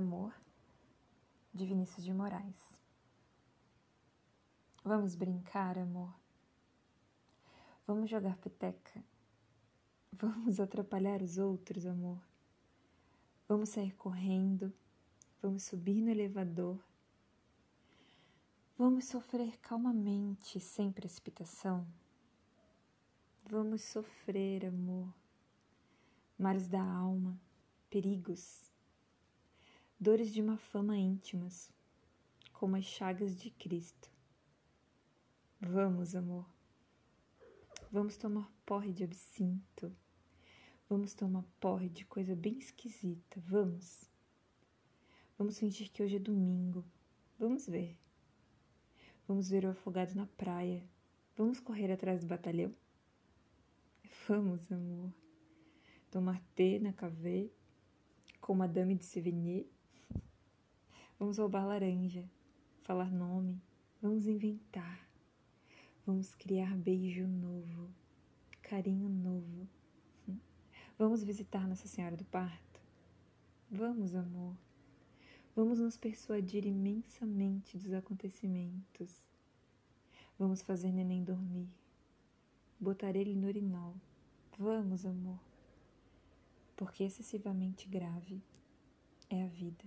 Amor, de Vinícius de Moraes. Vamos brincar, amor. Vamos jogar peteca. Vamos atrapalhar os outros, amor. Vamos sair correndo. Vamos subir no elevador. Vamos sofrer calmamente, sem precipitação. Vamos sofrer, amor. Mares da alma, perigos, dores de uma fama íntimas, como as chagas de Cristo. Vamos, amor. Vamos tomar porre de absinto. Vamos tomar porre de coisa bem esquisita. Vamos. Vamos fingir que hoje é domingo. Vamos ver. Vamos ver o afogado na praia. Vamos correr atrás do batalhão? Vamos, amor. Tomar té na cave com Madame de Sévigné. Vamos roubar laranja, falar nome, vamos inventar. Vamos criar beijo novo, carinho novo. Vamos visitar Nossa Senhora do Parto? Vamos, amor. Vamos nos persuadir imensamente dos acontecimentos. Vamos fazer neném dormir. Botar ele no urinol. Vamos, amor. Porque excessivamente grave é a vida.